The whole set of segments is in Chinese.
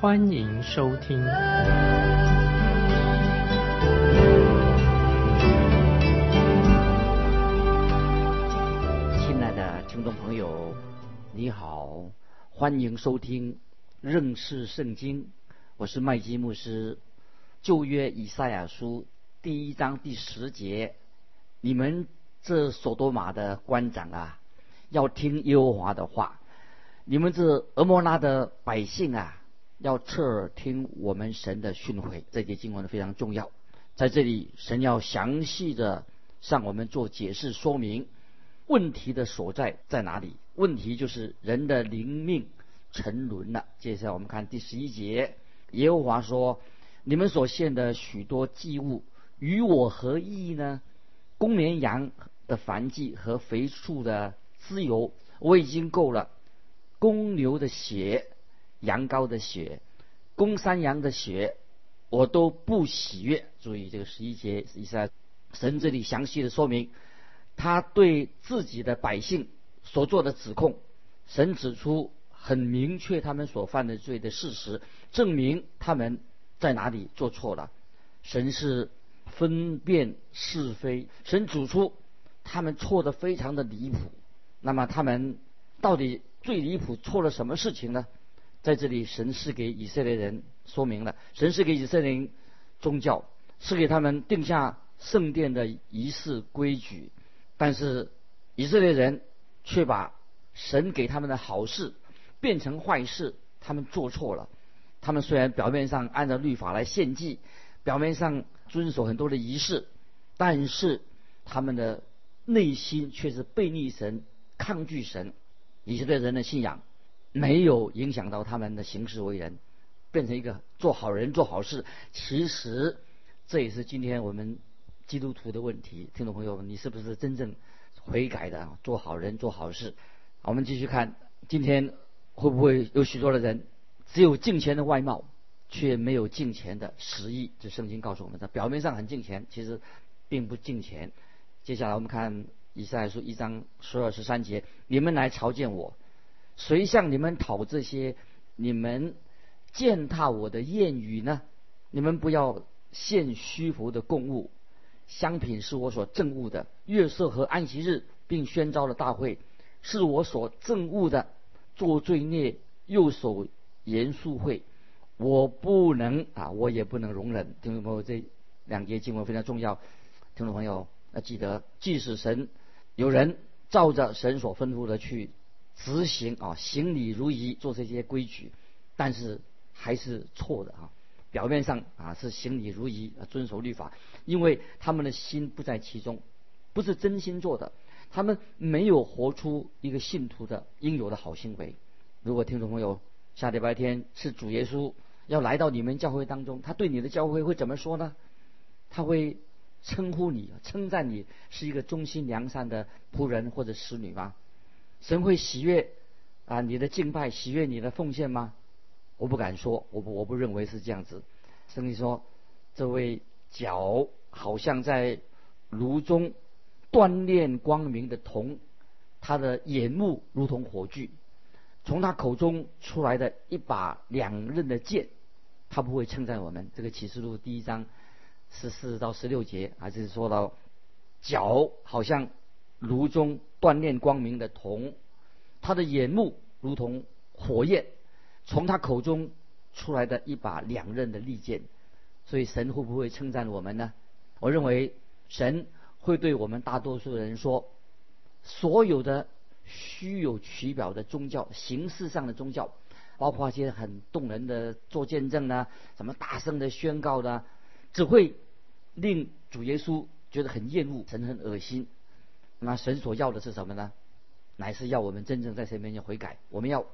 欢迎收听。亲爱的听众朋友，你好，欢迎收听认识圣经。我是麦基牧师。旧约以赛亚书第一章第十节。你们这索多玛的官长啊，要听耶和华的话；你们这俄摩拉的百姓啊，要侧耳听我们神的训诲。这节经文非常重要，在这里神要详细的向我们做解释说明，问题的所在在哪里？问题就是人的灵命沉沦了。接下来我们看第十一节，耶和华说：“你们所献的许多祭物与我何异呢？”公绵羊的繁祭和肥畜的自由，我已经够了。公牛的血、羊羔的血、公山羊的血，我都不喜悦。注意这个十一节，以下神这里详细的说明他对自己的百姓所做的指控。神指出很明确他们所犯的罪的事实，证明他们在哪里做错了。神是。分辨是非，神指出他们错的非常的离谱。那么他们到底最离谱错了什么事情呢？在这里，神是给以色列人说明了，神是给以色列人宗教，是给他们定下圣殿的仪式规矩。但是以色列人却把神给他们的好事变成坏事，他们做错了。他们虽然表面上按照律法来献祭，表面上。遵守很多的仪式，但是他们的内心却是背逆神、抗拒神。以色列人的信仰没有影响到他们的行事为人，变成一个做好人、做好事。其实这也是今天我们基督徒的问题。听众朋友，你是不是真正悔改的，做好人、做好事？我们继续看，今天会不会有许多的人只有敬虔的外貌？却没有敬钱的实意，这圣经告诉我们的，表面上很敬钱，其实并不敬钱。接下来我们看以赛亚书一章十二十三节：你们来朝见我，谁向你们讨这些你们践踏我的谚语呢？你们不要献虚浮的供物，香品是我所憎恶的，月色和安息日，并宣召了大会，是我所憎恶的，做罪孽右手严肃会。我不能啊，我也不能容忍。听众朋友，这两节经文非常重要。听众朋友要记得，即使神有人照着神所吩咐的去执行啊，行礼如仪，做这些规矩，但是还是错的啊。表面上啊是行礼如仪，遵守律法，因为他们的心不在其中，不是真心做的，他们没有活出一个信徒的应有的好行为。如果听众朋友下礼拜天是主耶稣。要来到你们教会当中，他对你的教会会怎么说呢？他会称呼你、称赞你是一个忠心良善的仆人或者使女吗？神会喜悦啊你的敬拜，喜悦你的奉献吗？我不敢说，我不我不认为是这样子。圣经说，这位脚好像在炉中锻炼光明的铜，他的眼目如同火炬，从他口中出来的一把两刃的剑。他不会称赞我们。这个启示录第一章十四到十六节，还是说到脚好像炉中锻炼光明的铜，他的眼目如同火焰，从他口中出来的一把两刃的利剑。所以神会不会称赞我们呢？我认为神会对我们大多数人说：所有的虚有其表的宗教，形式上的宗教。包括一些很动人的做见证呢，什么大声的宣告的，只会令主耶稣觉得很厌恶，神很恶心。那神所要的是什么呢？乃是要我们真正在神面前悔改，我们要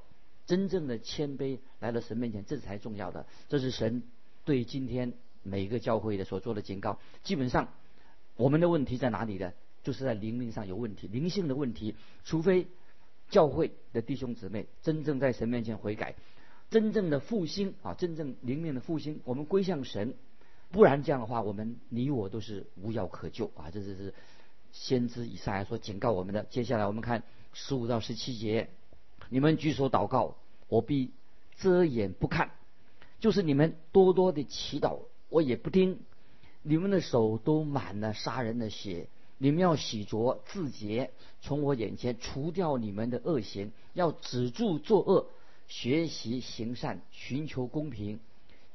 真正的谦卑来到神面前，这才重要的。这是神对今天每一个教会的所做的警告。基本上，我们的问题在哪里呢？就是在灵命上有问题，灵性的问题。除非教会的弟兄姊妹真正在神面前悔改，真正的复兴啊，真正灵命的复兴，我们归向神。不然这样的话，我们你我都是无药可救啊！这就是先知以赛亚所警告我们的。接下来我们看十五到十七节：你们举手祷告，我必遮掩不看；就是你们多多的祈祷，我也不听。你们的手都满了杀人的血，你们要洗濯自洁，从我眼前除掉你们的恶行，要止住作恶，学习行善，寻求公平，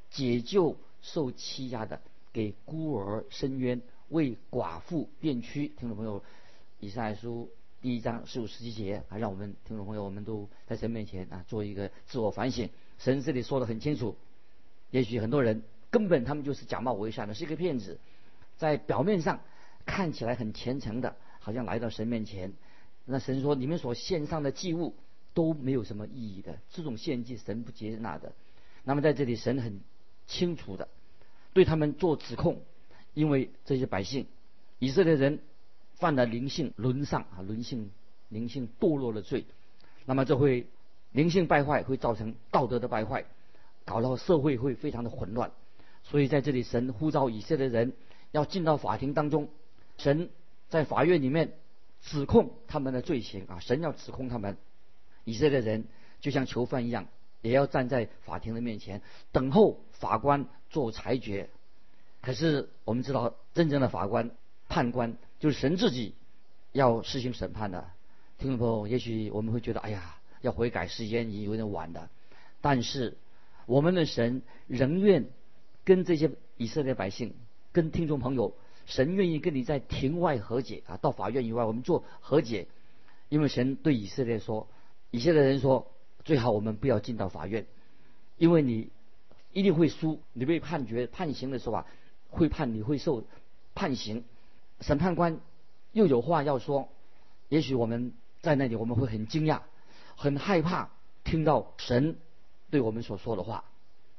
解救。受欺压的，给孤儿伸冤，为寡妇辩屈。听众朋友，以赛书第一章十五十七节，啊，让我们听众朋友，我们都在神面前啊，做一个自我反省。神这里说的很清楚，也许很多人根本他们就是假冒伪善的，是一个骗子，在表面上看起来很虔诚的，好像来到神面前。那神说，你们所献上的祭物都没有什么意义的，这种献祭神不接纳的。那么在这里，神很。清楚的对他们做指控，因为这些百姓以色列人犯了灵性沦丧啊，灵性灵性堕落的罪，那么这会灵性败坏，会造成道德的败坏，搞到社会会非常的混乱。所以在这里，神呼召以色列人要进到法庭当中，神在法院里面指控他们的罪行啊，神要指控他们，以色列人就像囚犯一样。也要站在法庭的面前，等候法官做裁决。可是我们知道，真正的法官、判官就是神自己要实行审判的。听众朋友，也许我们会觉得，哎呀，要悔改时间已经有点晚了。但是我们的神仍愿跟这些以色列百姓、跟听众朋友，神愿意跟你在庭外和解啊，到法院以外我们做和解。因为神对以色列说，以色列人说。最好我们不要进到法院，因为你一定会输。你被判决判刑的时候啊，会判你会受判刑。审判官又有话要说，也许我们在那里我们会很惊讶，很害怕听到神对我们所说的话。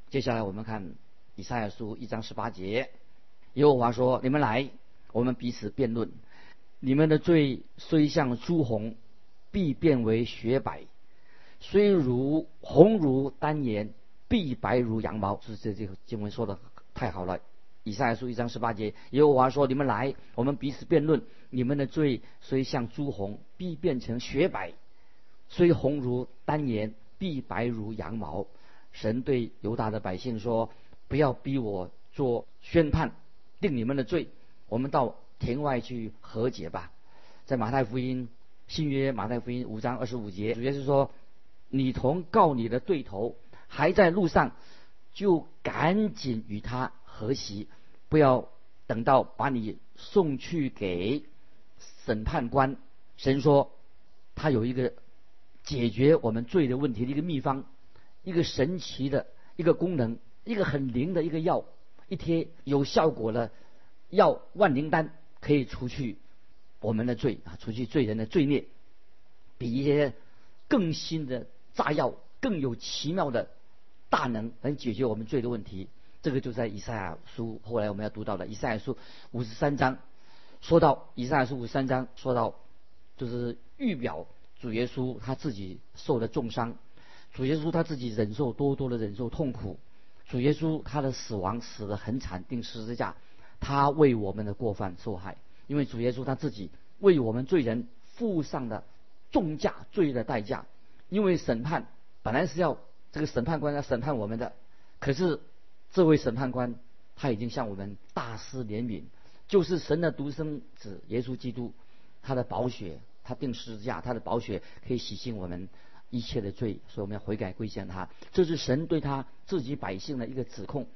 接下来我们看以赛亚书一章十八节，耶和华说：“你们来，我们彼此辩论。你们的罪虽像朱红，必变为雪白。”虽如红如丹颜，必白如羊毛。是这这个经文说的太好了。以赛亚书一章十八节，耶和华说：“你们来，我们彼此辩论。你们的罪虽像朱红，必变成雪白；虽红如丹颜，必白如羊毛。”神对犹大的百姓说：“不要逼我做宣判，定你们的罪。我们到庭外去和解吧。”在马太福音新约马太福音五章二十五节，主要是说。你同告你的对头还在路上，就赶紧与他和席，不要等到把你送去给审判官。神说，他有一个解决我们罪的问题的一个秘方，一个神奇的一个功能，一个很灵的一个药，一贴有效果的药万灵丹，可以除去我们的罪啊，除去罪人的罪孽，比一些更新的。炸药更有奇妙的大能，能解决我们罪的问题。这个就在以赛亚书后来我们要读到的以赛亚书五十三章，说到以赛亚书五十三章说到，就是预表主耶稣他自己受的重伤，主耶稣他自己忍受多多的忍受痛苦，主耶稣他的死亡死得很惨，钉十字架，他为我们的过犯受害，因为主耶稣他自己为我们罪人付上了重价罪的代价。因为审判本来是要这个审判官要审判我们的，可是这位审判官他已经向我们大施怜悯，就是神的独生子耶稣基督，他的宝血，他定十字架，他的宝血可以洗净我们一切的罪，所以我们要悔改归向他。这是神对他自己百姓的一个指控，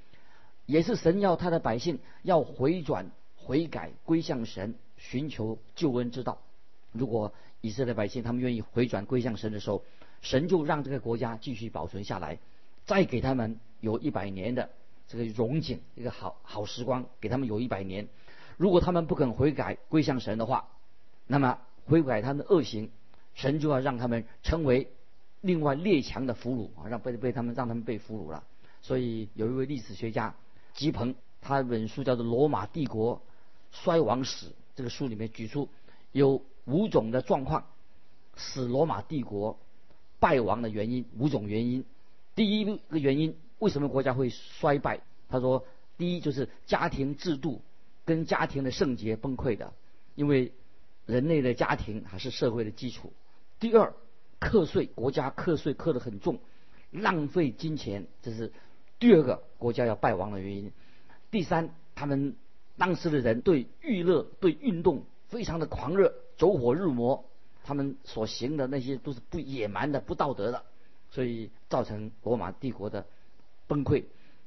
也是神要他的百姓要回转悔改归向神，寻求救恩之道。如果以色列百姓他们愿意回转归向神的时候，神就让这个国家继续保存下来，再给他们有一百年的这个荣景，一个好好时光，给他们有一百年。如果他们不肯悔改归向神的话，那么悔改他们的恶行，神就要让他们成为另外列强的俘虏啊，让被被他们让他们被俘虏了。所以有一位历史学家吉朋，他本书叫做《罗马帝国衰亡史》，这个书里面举出有五种的状况，使罗马帝国败亡的原因，五种原因。第一个原因，为什么国家会衰败？他说，第一就是家庭制度跟家庭的圣洁崩溃的，因为人类的家庭还是社会的基础。第二，课税，国家课税课得很重，浪费金钱，这是第二个国家要败亡的原因。第三，他们当时的人对娱乐、对运动非常的狂热，走火入魔，他们所行的那些都是不野蛮的、不道德的，所以造成罗马帝国的崩溃。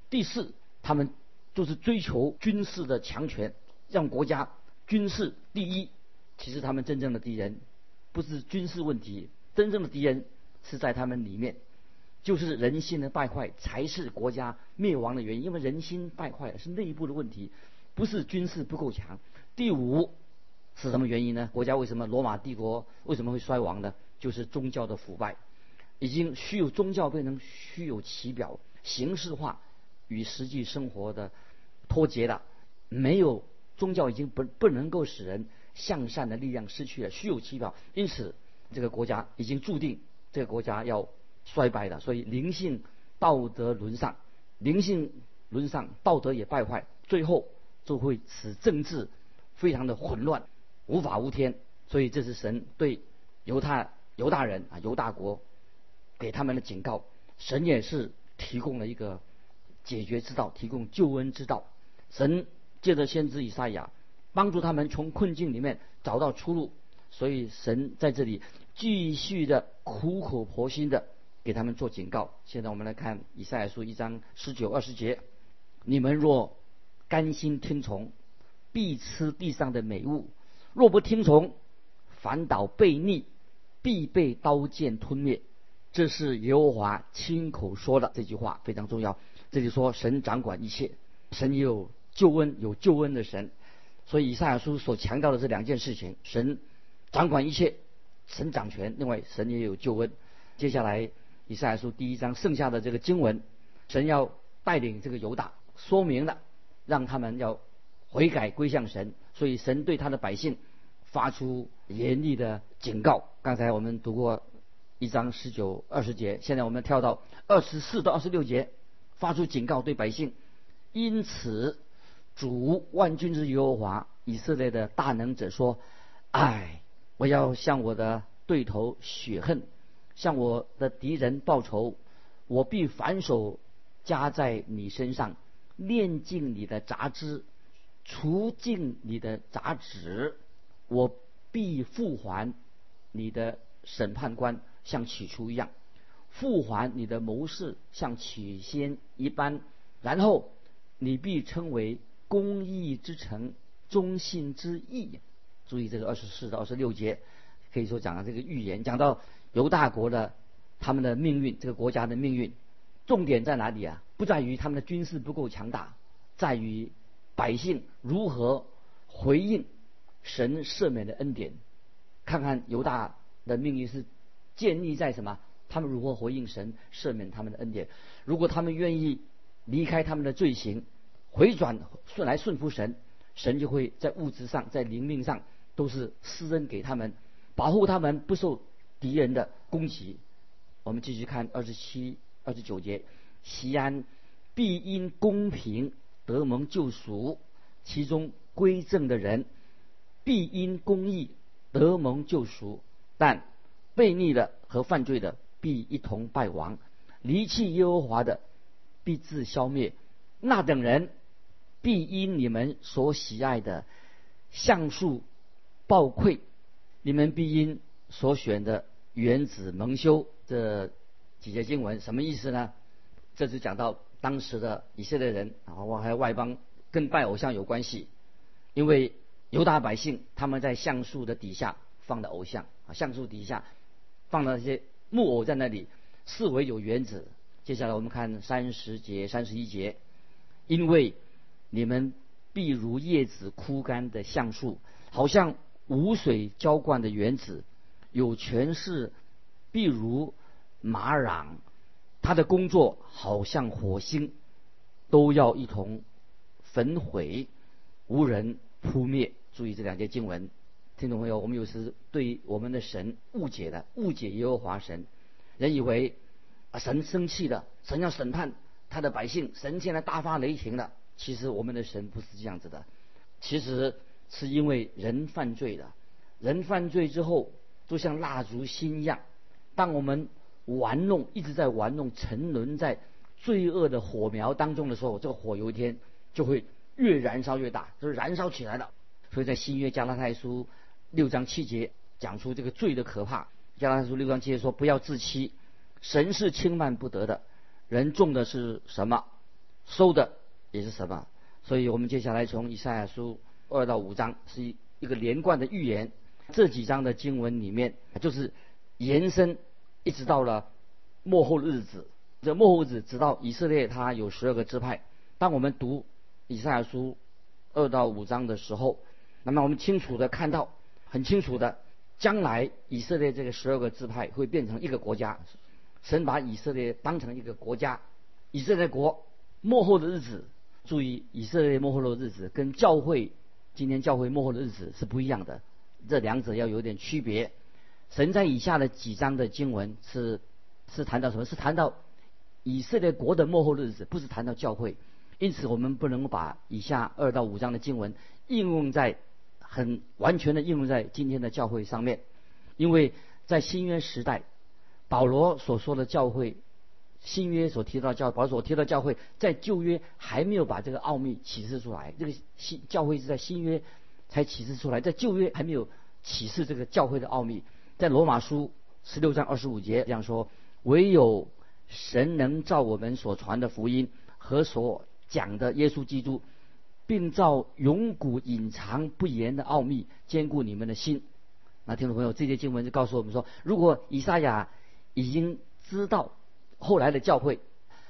第四，他们就是追求军事的强权，让国家军事第一。其实他们真正的敌人不是军事问题，真正的敌人是在他们里面。就是人心的败坏才是国家灭亡的原因，因为人心败坏是内部的问题，不是军事不够强。第五是什么原因呢？国家为什么罗马帝国为什么会衰亡呢？就是宗教的腐败，已经虚有宗教变成虚有其表、形式化，与实际生活的脱节了。没有宗教已经不不能够使人向善的力量失去了，虚有其表。因此，这个国家已经注定这个国家要。衰败的，所以灵性道德沦丧，灵性沦丧，道德也败坏，最后就会使政治非常的混乱，无法无天。所以这是神对犹太犹大人啊犹大国给他们的警告。神也是提供了一个解决之道，提供救恩之道。神借着先知以赛亚帮助他们从困境里面找到出路。所以神在这里继续的苦口婆心的。给他们做警告。现在我们来看以赛亚书一章十九二十节：你们若甘心听从，必吃地上的美物；若不听从，反倒被逆，必被刀剑吞灭。这是耶和华亲口说的这句话非常重要。这里说神掌管一切，神有救恩，有救恩的神。所以以赛亚书所强调的这两件事情：神掌管一切，神掌权；另外，神也有救恩。接下来。以赛亚书第一章剩下的这个经文，神要带领这个犹大，说明了让他们要悔改归向神，所以神对他的百姓发出严厉的警告。刚才我们读过一章十九二十节，现在我们跳到二十四到二十六节，发出警告对百姓。因此，主万军之耶和华以色列的大能者说：“唉，我要向我的对头血恨。”向我的敌人报仇，我必反手加在你身上，炼尽你的杂质，除尽你的杂质，我必复还你的审判官，像起初一样，复还你的谋士，像起先一般，然后你必称为公义之城，忠信之义。注意这个二十四到二十六节，可以说讲了这个预言，讲到。犹大国的他们的命运，这个国家的命运，重点在哪里啊？不在于他们的军事不够强大，在于百姓如何回应神赦免的恩典。看看犹大的命运是建立在什么？他们如何回应神赦免他们的恩典？如果他们愿意离开他们的罪行，回转顺来顺服神，神就会在物质上、在灵命上都是施恩给他们，保护他们不受。敌人的攻击，我们继续看二十七、二十九节。西安必因公平得蒙救赎，其中归正的人必因公义得蒙救赎，但悖逆的和犯罪的必一同败亡，离弃耶和华的必自消灭。那等人必因你们所喜爱的橡树暴溃，你们必因所选的。原子蒙羞这几节经文什么意思呢？这就讲到当时的以色列人啊，我还有外邦跟拜偶像有关系，因为犹大百姓他们在橡树的底下放的偶像啊，橡树底下放了一些木偶在那里，视为有原子。接下来我们看三十节、三十一节，因为你们必如叶子枯干的橡树，好像无水浇灌的原子。有权势，譬如马壤，他的工作好像火星，都要一同焚毁，无人扑灭。注意这两节经文，听众朋友，我们有时对我们的神误解的，误解耶和华神，人以为啊神生气了，神要审判他的百姓，神现在大发雷霆了。其实我们的神不是这样子的，其实是因为人犯罪了，人犯罪之后，就像蜡烛芯一样，当我们玩弄一直在玩弄，沉沦在罪恶的火苗当中的时候，这个火有一天就会越燃烧越大，就是燃烧起来了。所以在新约加拉太书六章七节讲出这个罪的可怕。加拉太书六章七节说：“不要自欺，神是轻慢不得的。人种的是什么，收的也是什么。”所以我们接下来从以赛亚书二到五章是一一个连贯的预言。这几章的经文里面就是延伸，一直到了末后日子。这末后日子直到以色列它有十二个支派。当我们读以赛亚书二到五章的时候，那么我们清楚的看到，很清楚的，将来以色列这个十二个支派会变成一个国家，神把以色列当成一个国家，以色列国末后的日子，注意以色列末后的日子跟教会今天教会末后的日子是不一样的，这两者要有点区别。神在以下的几章的经文是是谈到什么？是谈到以色列国的末后日子，不是谈到教会，因此我们不能够把以下二到五章的经文应用在。很完全的应用在今天的教会上面，因为在新约时代，保罗所说的教会，新约所提到教，保罗所提到教会，在旧约还没有把这个奥秘启示出来。这个新教会是在新约才启示出来，在旧约还没有启示这个教会的奥秘。在罗马书十六章二十五节这样说：唯有神能照我们所传的福音和所讲的耶稣基督。并造永古隐藏不言的奥秘，坚固你们的心。那听众朋友，这些经文就告诉我们说，如果以赛亚已经知道后来的教会，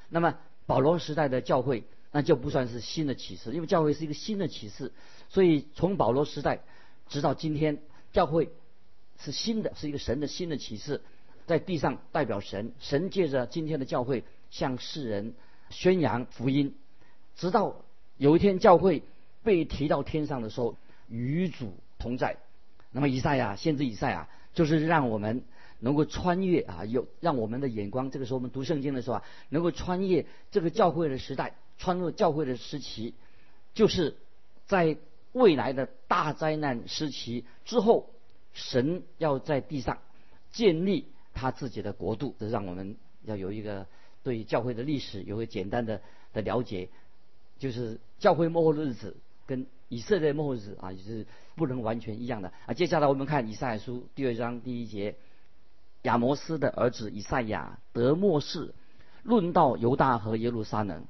那么保罗时代的教会那就不算是新的启示，因为教会是一个新的启示。所以从保罗时代直到今天，教会是新的，是一个神的新的启示，在地上代表神，神借着今天的教会向世人宣扬福音，直到。有一天教会被提到天上的时候，与主同在。那么以赛亚先知以赛亚就是让我们能够穿越啊，有让我们的眼光，这个时候我们读圣经的时候啊，能够穿越这个教会的时代，穿越教会的时期，就是在未来的大灾难时期之后，神要在地上建立他自己的国度，这让我们要有一个对教会的历史有个简单的的了解。就是教会末后的日子跟以色列末后日子啊，也是不能完全一样的啊。接下来我们看以赛亚书第二章第一节，亚摩斯的儿子以赛亚得末世，论到犹大和耶路撒冷，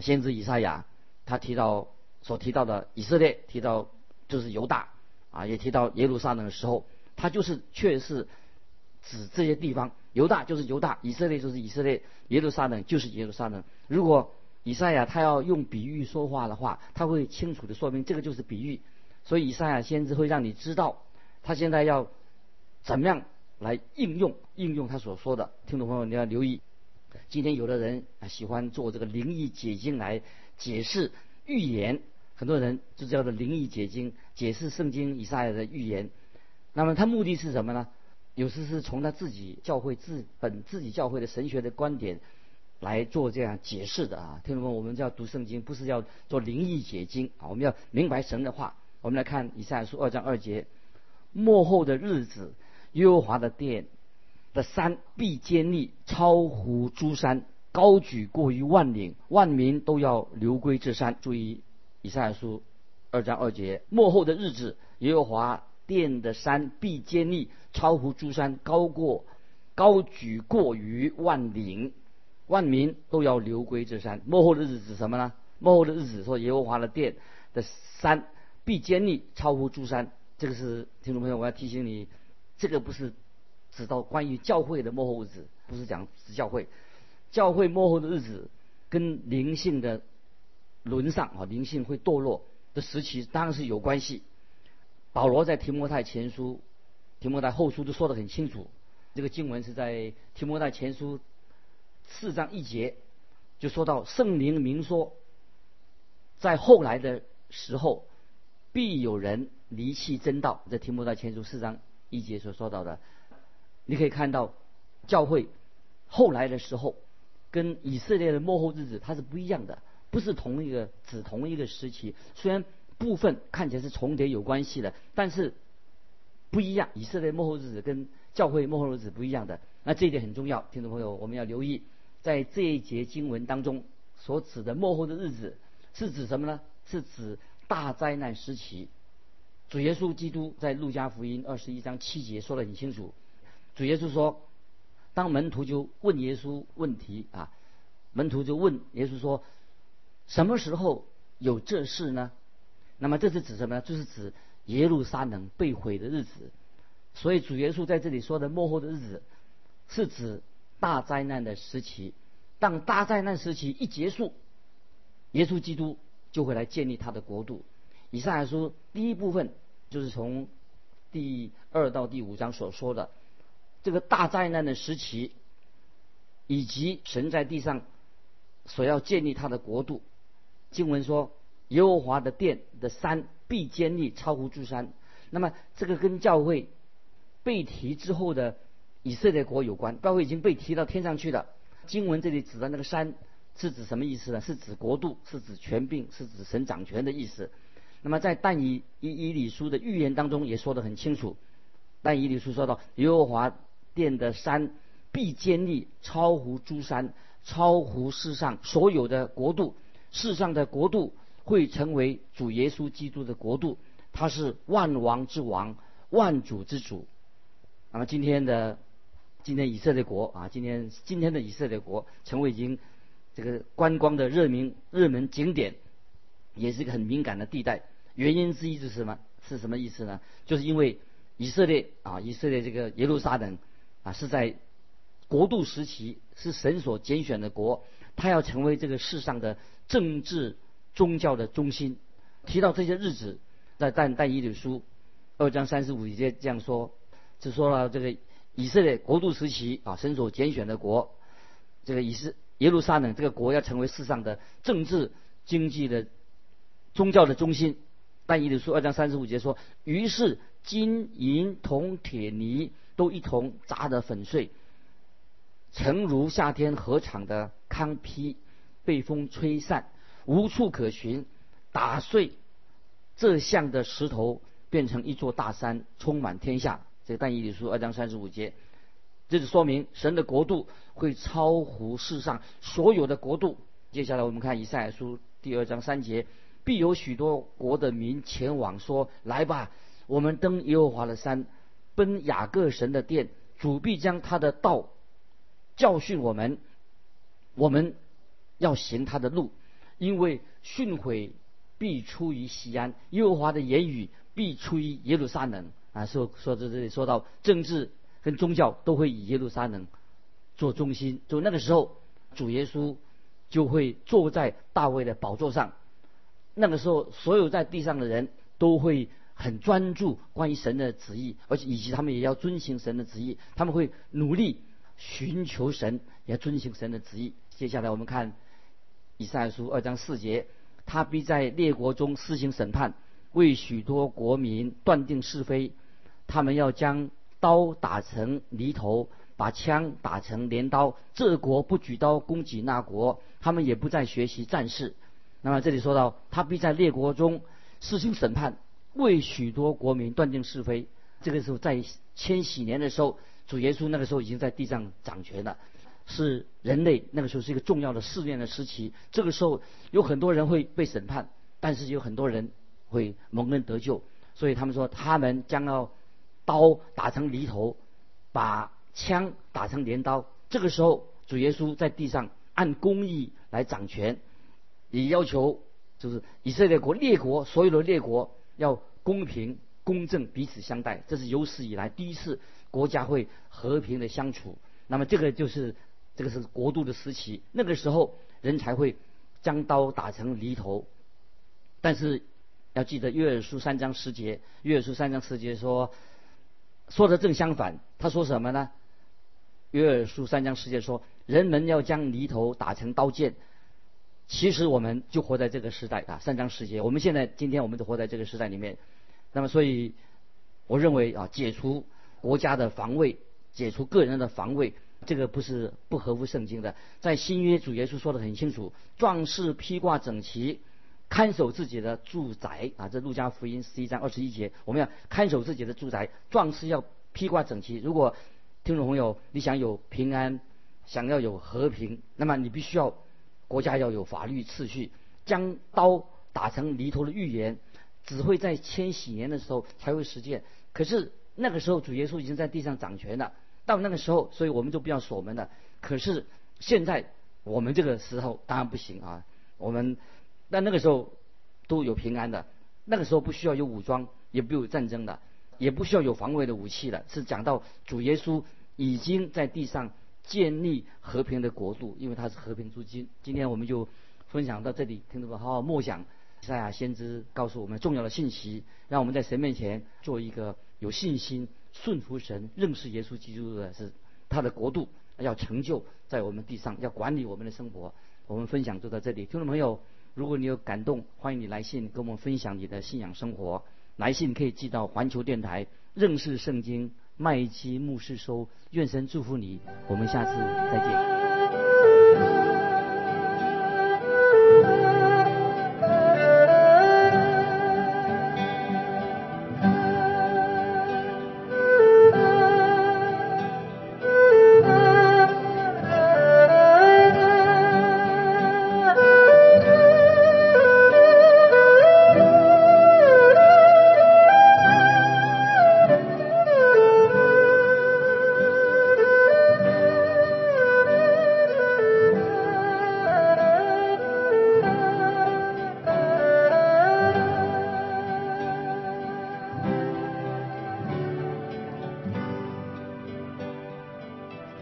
先知以赛亚他提到所提到的以色列，提到就是犹大啊，也提到耶路撒冷的时候，他就是确是指这些地方，犹大就是犹大，以色列就是以色列，耶路撒冷就是耶路撒冷。如果以赛亚他要用比喻说话的话，他会清楚的说明这个就是比喻，所以以赛亚先知会让你知道他现在要怎么样来应用应用他所说的。听众朋友你要留意，今天有的人喜欢做这个灵异解经来解释预言，很多人就叫做灵异解经，解释圣经以赛亚的预言。那么他目的是什么呢？有时是从他自己教会自本自己教会的神学的观点。来做这样解释的啊，听众们，我们要读圣经，不是要做灵异解经啊，我们要明白神的话。我们来看以赛亚书二章二节：末后的日子，耶和华的殿的山必坚立，超乎诸山，高举过于万岭，万民都要流归这山。注意以赛亚书二章二节：末后的日子，耶和华殿的山必坚立，超乎诸山，高过高举过于万岭。万民都要流归这山。幕后的日子指什么呢？幕后的日子说耶和华的殿的山必坚立，超乎诸山。这个是听众朋友，我要提醒你，这个不是指到关于教会的幕后日子，不是讲指教会。教会幕后的日子跟灵性的沦丧啊，灵性会堕落的时期当然是有关系。保罗在提摩太前书、提摩太后书都说得很清楚。这个经文是在提摩太前书。四章一节就说到圣灵明说，在后来的时候，必有人离弃真道。这提摩太前书四章一节所说到的，你可以看到教会后来的时候，跟以色列的幕后日子它是不一样的，不是同一个指同一个时期。虽然部分看起来是重叠有关系的，但是不一样。以色列幕后日子跟教会幕后日子不一样的，那这一点很重要，听众朋友我们要留意，在这一节经文当中所指的幕后的日子。是指什么呢？是指大灾难时期。主耶稣基督在路加福音二十一章七节说得很清楚。主耶稣说，当门徒就问耶稣问题啊，门徒就问耶稣说，什么时候有这事呢？那么这是指什么呢？就是指耶路撒冷被毁的日子。所以主耶稣在这里说的幕后的日子，是指大灾难的时期。当大灾难时期一结束。耶稣基督就会来建立他的国度。以上来说，第一部分就是从第二到第五章所说的这个大灾难的时期，以及神在地上所要建立他的国度。经文说，耶和华的殿的山必坚立，超乎诸山。那么这个跟教会被提之后的以色列国有关。教会已经被提到天上去了。经文这里指的那个山。是指什么意思呢？是指国度，是指权柄，是指神掌权的意思。那么在但以以以理书的预言当中也说得很清楚。但以理书说到，耶和华殿的山必坚立，超乎诸山，超乎世上所有的国度。世上的国度会成为主耶稣基督的国度，他是万王之王，万主之主。那么今天的今天以色列国啊，今天今天的以色列国成为已经。这个观光的热名热门景点，也是一个很敏感的地带。原因之一是什么？是什么意思呢？就是因为以色列啊，以色列这个耶路撒冷啊，是在国度时期是神所拣选的国，他要成为这个世上的政治宗教的中心。提到这些日子，在但但以理书二章三十五节这样说，就说了这个以色列国度时期啊，神所拣选的国，这个以色。耶路撒冷这个国要成为世上的政治、经济的、宗教的中心。但以理书二章三十五节说：“于是金银铜铁泥都一同砸得粉碎，诚如夏天禾场的糠坯被风吹散，无处可寻，打碎这像的石头，变成一座大山，充满天下。”这个但以理书二章三十五节。这就说明神的国度会超乎世上所有的国度。接下来我们看以赛亚书第二章三节：必有许多国的民前往，说：“来吧，我们登耶和华的山，奔雅各神的殿。主必将他的道教训我们，我们要行他的路，因为训诲必出于西安，耶和华的言语必出于耶路撒冷。”啊，说说在这里说到政治。跟宗教都会以耶路撒冷做中心，就那个时候，主耶稣就会坐在大卫的宝座上。那个时候，所有在地上的人都会很专注关于神的旨意，而且以及他们也要遵行神的旨意。他们会努力寻求神，也遵行神的旨意。接下来我们看以赛亚书二章四节，他必在列国中施行审判，为许多国民断定是非。他们要将。刀打成犁头，把枪打成镰刀。这国不举刀攻击那国，他们也不再学习战事。那么这里说到，他必在列国中施行审判，为许多国民断定是非。这个时候，在千禧年的时候，主耶稣那个时候已经在地上掌权了，是人类那个时候是一个重要的试炼的时期。这个时候有很多人会被审判，但是有很多人会蒙恩得救。所以他们说，他们将要。刀打成犁头，把枪打成镰刀。这个时候，主耶稣在地上按公义来掌权，也要求就是以色列国列国所有的列国要公平公正彼此相待。这是有史以来第一次国家会和平的相处。那么这个就是这个是国度的时期。那个时候人才会将刀打成犁头。但是要记得约尔书三章十节，约尔书三章十节说。说的正相反，他说什么呢？约尔书三章十节说，人们要将犁头打成刀剑，其实我们就活在这个时代啊，三章十节。我们现在今天我们都活在这个时代里面。那么所以，我认为啊，解除国家的防卫，解除个人的防卫，这个不是不合乎圣经的。在新约主耶稣说的很清楚：壮士披挂整齐，看守自己的住宅啊。这路加福音十一章二十一节，我们要看守自己的住宅。壮士要披挂整齐。如果听众朋友你想有平安，想要有和平，那么你必须要。国家要有法律秩序，将刀打成犁头的预言，只会在千禧年的时候才会实现。可是那个时候主耶稣已经在地上掌权了，到那个时候，所以我们就不要锁门了。可是现在我们这个时候当然不行啊，我们但那个时候都有平安的，那个时候不需要有武装，也不有战争的，也不需要有防卫的武器了。是讲到主耶稣已经在地上。建立和平的国度，因为它是和平之君。今天我们就分享到这里，听众们好好默想。赛亚先知告诉我们重要的信息，让我们在神面前做一个有信心、顺服神、认识耶稣基督的是他的国度要成就在我们地上，要管理我们的生活。我们分享就到这里，听众朋友，如果你有感动，欢迎你来信跟我们分享你的信仰生活。来信可以寄到环球电台认识圣经。麦基牧师收：“愿神祝福你，我们下次再见。”